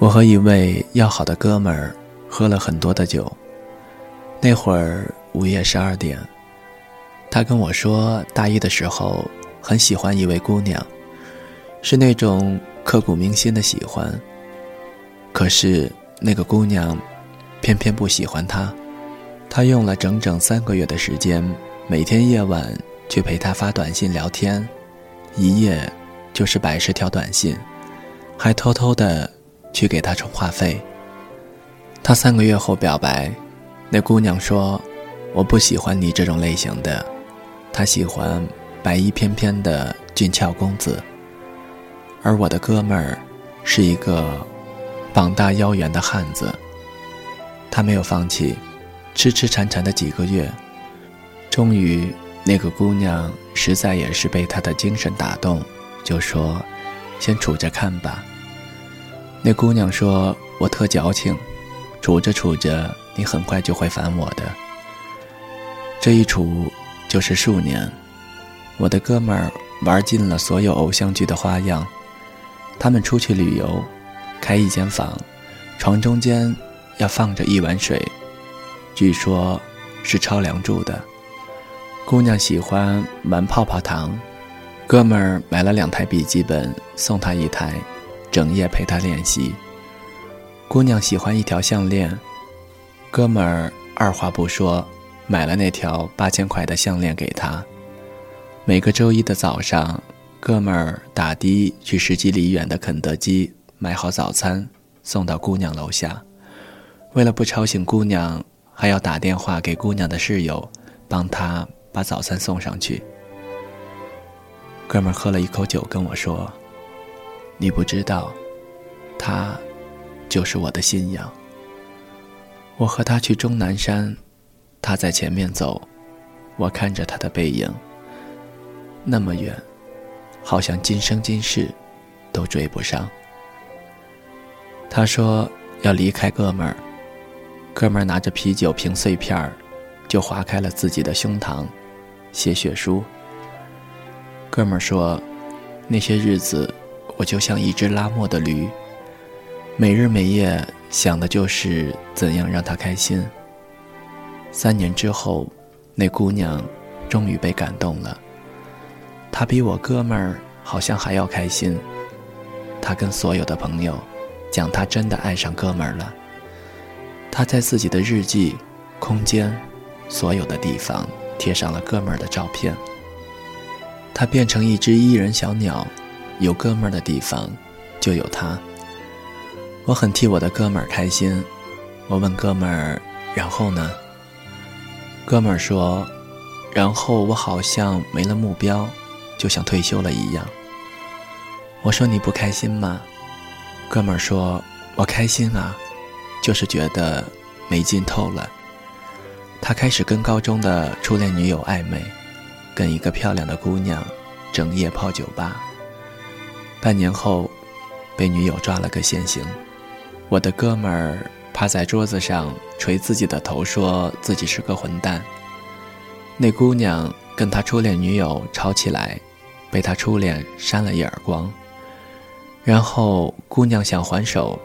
我和一位要好的哥们儿喝了很多的酒。那会儿午夜十二点，他跟我说，大一的时候很喜欢一位姑娘，是那种刻骨铭心的喜欢。可是那个姑娘偏偏不喜欢他，他用了整整三个月的时间，每天夜晚去陪她发短信聊天，一夜就是百十条短信，还偷偷的去给他充话费。他三个月后表白，那姑娘说：“我不喜欢你这种类型的，她喜欢白衣翩翩的俊俏公子。”而我的哥们儿是一个。膀大腰圆的汉子，他没有放弃，痴痴缠缠的几个月，终于那个姑娘实在也是被他的精神打动，就说：“先处着看吧。”那姑娘说：“我特矫情，处着处着，你很快就会烦我的。”这一处就是数年，我的哥们儿玩尽了所有偶像剧的花样，他们出去旅游。开一间房，床中间要放着一碗水，据说是超梁祝的。姑娘喜欢玩泡泡糖，哥们儿买了两台笔记本送她一台，整夜陪她练习。姑娘喜欢一条项链，哥们儿二话不说买了那条八千块的项链给她。每个周一的早上，哥们儿打的去十几里远的肯德基。买好早餐，送到姑娘楼下。为了不吵醒姑娘，还要打电话给姑娘的室友，帮她把早餐送上去。哥们儿喝了一口酒，跟我说：“你不知道，他就是我的信仰。我和他去终南山，他在前面走，我看着他的背影，那么远，好像今生今世都追不上。”他说要离开哥们儿，哥们儿拿着啤酒瓶碎片儿，就划开了自己的胸膛，写血书。哥们儿说，那些日子我就像一只拉磨的驴，每日每夜想的就是怎样让他开心。三年之后，那姑娘终于被感动了，她比我哥们儿好像还要开心，她跟所有的朋友。讲她真的爱上哥们儿了。她在自己的日记、空间、所有的地方贴上了哥们儿的照片。她变成一只伊人小鸟，有哥们儿的地方，就有他。我很替我的哥们儿开心。我问哥们儿：“然后呢？”哥们儿说：“然后我好像没了目标，就像退休了一样。”我说：“你不开心吗？”哥们儿说：“我开心啊，就是觉得没劲透了。”他开始跟高中的初恋女友暧昧，跟一个漂亮的姑娘整夜泡酒吧。半年后，被女友抓了个现行。我的哥们儿趴在桌子上捶自己的头，说自己是个混蛋。那姑娘跟他初恋女友吵起来，被他初恋扇了一耳光。然后姑娘想还手，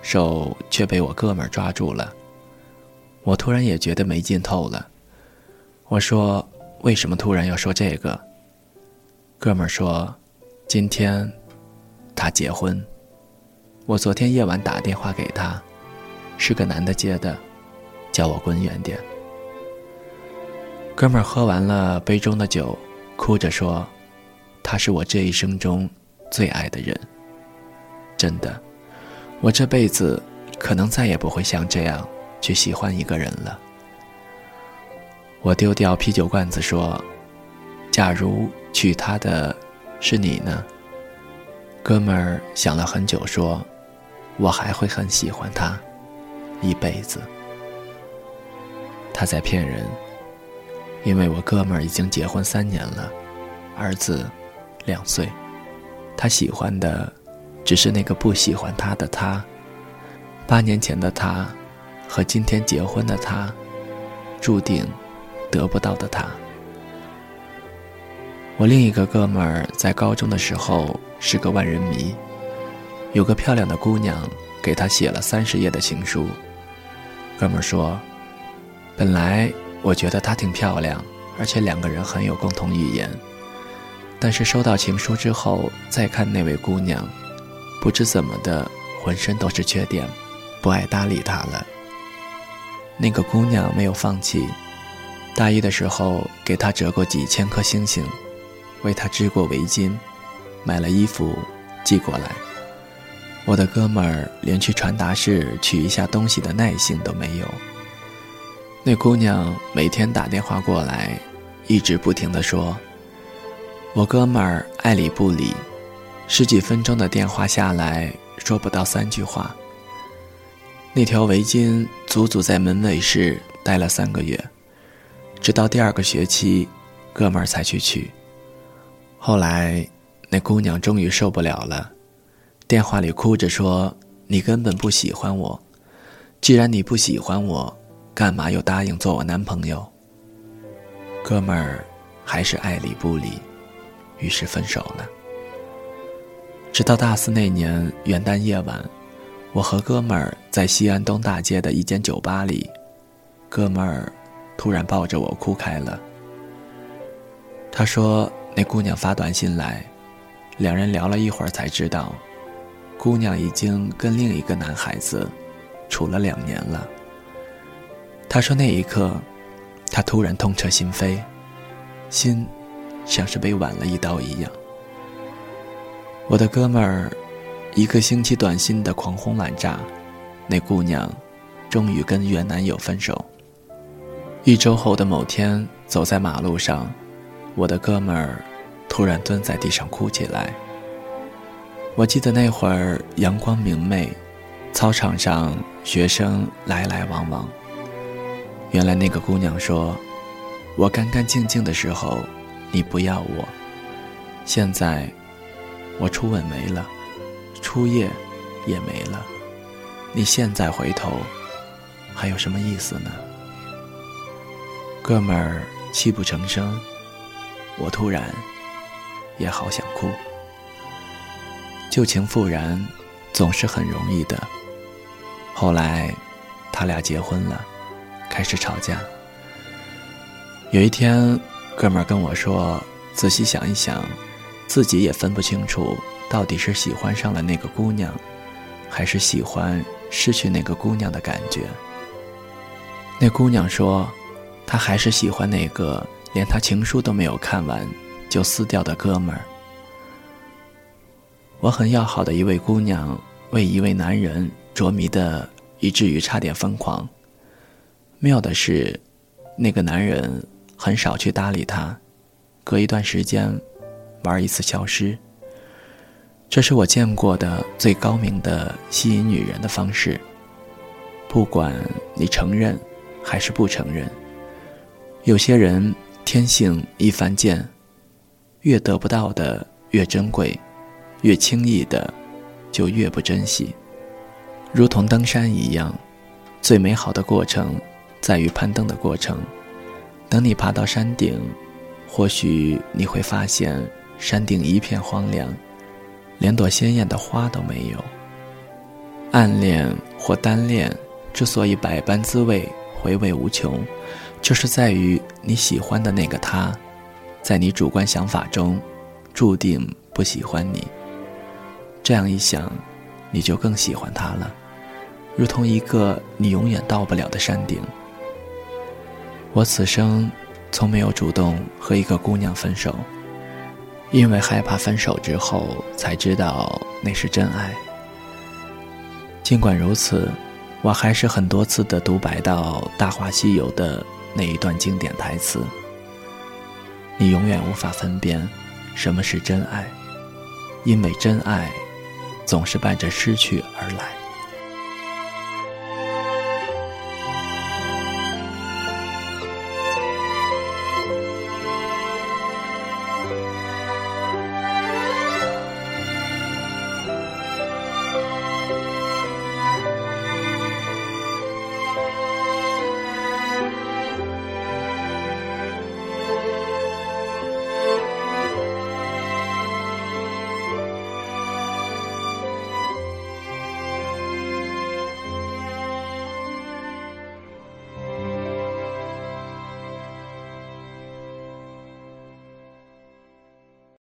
手却被我哥们儿抓住了。我突然也觉得没劲透了。我说：“为什么突然要说这个？”哥们儿说：“今天他结婚。我昨天夜晚打电话给他，是个男的接的，叫我滚远点。”哥们儿喝完了杯中的酒，哭着说：“他是我这一生中最爱的人。”真的，我这辈子可能再也不会像这样去喜欢一个人了。我丢掉啤酒罐子说：“假如娶她的是你呢？”哥们儿想了很久说：“我还会很喜欢他，一辈子。”他在骗人，因为我哥们儿已经结婚三年了，儿子两岁，他喜欢的。只是那个不喜欢他的他，八年前的他，和今天结婚的他，注定得不到的他。我另一个哥们儿在高中的时候是个万人迷，有个漂亮的姑娘给他写了三十页的情书。哥们儿说：“本来我觉得她挺漂亮，而且两个人很有共同语言。但是收到情书之后，再看那位姑娘，不知怎么的，浑身都是缺点，不爱搭理他了。那个姑娘没有放弃，大一的时候给他折过几千颗星星，为他织过围巾，买了衣服寄过来。”我的哥们儿连去传达室取一下东西的耐性都没有。那姑娘每天打电话过来，一直不停地说：“我哥们儿爱理不理。”十几分钟的电话下来说不到三句话。那条围巾足足在门卫室待了三个月，直到第二个学期，哥们儿才去取。后来，那姑娘终于受不了了。电话里哭着说：“你根本不喜欢我，既然你不喜欢我，干嘛又答应做我男朋友？”哥们儿还是爱理不理，于是分手了。直到大四那年元旦夜晚，我和哥们儿在西安东大街的一间酒吧里，哥们儿突然抱着我哭开了。他说：“那姑娘发短信来，两人聊了一会儿才知道。”姑娘已经跟另一个男孩子处了两年了。他说那一刻，他突然痛彻心扉，心像是被剜了一刀一样。我的哥们儿一个星期短信的狂轰滥炸，那姑娘终于跟原男友分手。一周后的某天，走在马路上，我的哥们儿突然蹲在地上哭起来。我记得那会儿阳光明媚，操场上学生来来往往。原来那个姑娘说：“我干干净净的时候，你不要我；现在我初吻没了，初夜也没了，你现在回头还有什么意思呢？”哥们儿泣不成声，我突然也好想哭。旧情复燃，总是很容易的。后来，他俩结婚了，开始吵架。有一天，哥们儿跟我说：“仔细想一想，自己也分不清楚，到底是喜欢上了那个姑娘，还是喜欢失去那个姑娘的感觉。”那姑娘说：“她还是喜欢那个连她情书都没有看完就撕掉的哥们儿。”我很要好的一位姑娘，为一位男人着迷的，以至于差点疯狂。妙的是，那个男人很少去搭理她，隔一段时间，玩一次消失。这是我见过的最高明的吸引女人的方式。不管你承认还是不承认，有些人天性一犯贱，越得不到的越珍贵。越轻易的，就越不珍惜。如同登山一样，最美好的过程在于攀登的过程。等你爬到山顶，或许你会发现山顶一片荒凉，连朵鲜艳的花都没有。暗恋或单恋之所以百般滋味、回味无穷，就是在于你喜欢的那个他，在你主观想法中，注定不喜欢你。这样一想，你就更喜欢他了，如同一个你永远到不了的山顶。我此生从没有主动和一个姑娘分手，因为害怕分手之后才知道那是真爱。尽管如此，我还是很多次的独白到《大话西游》的那一段经典台词：“你永远无法分辨什么是真爱，因为真爱。”总是伴着失去而来。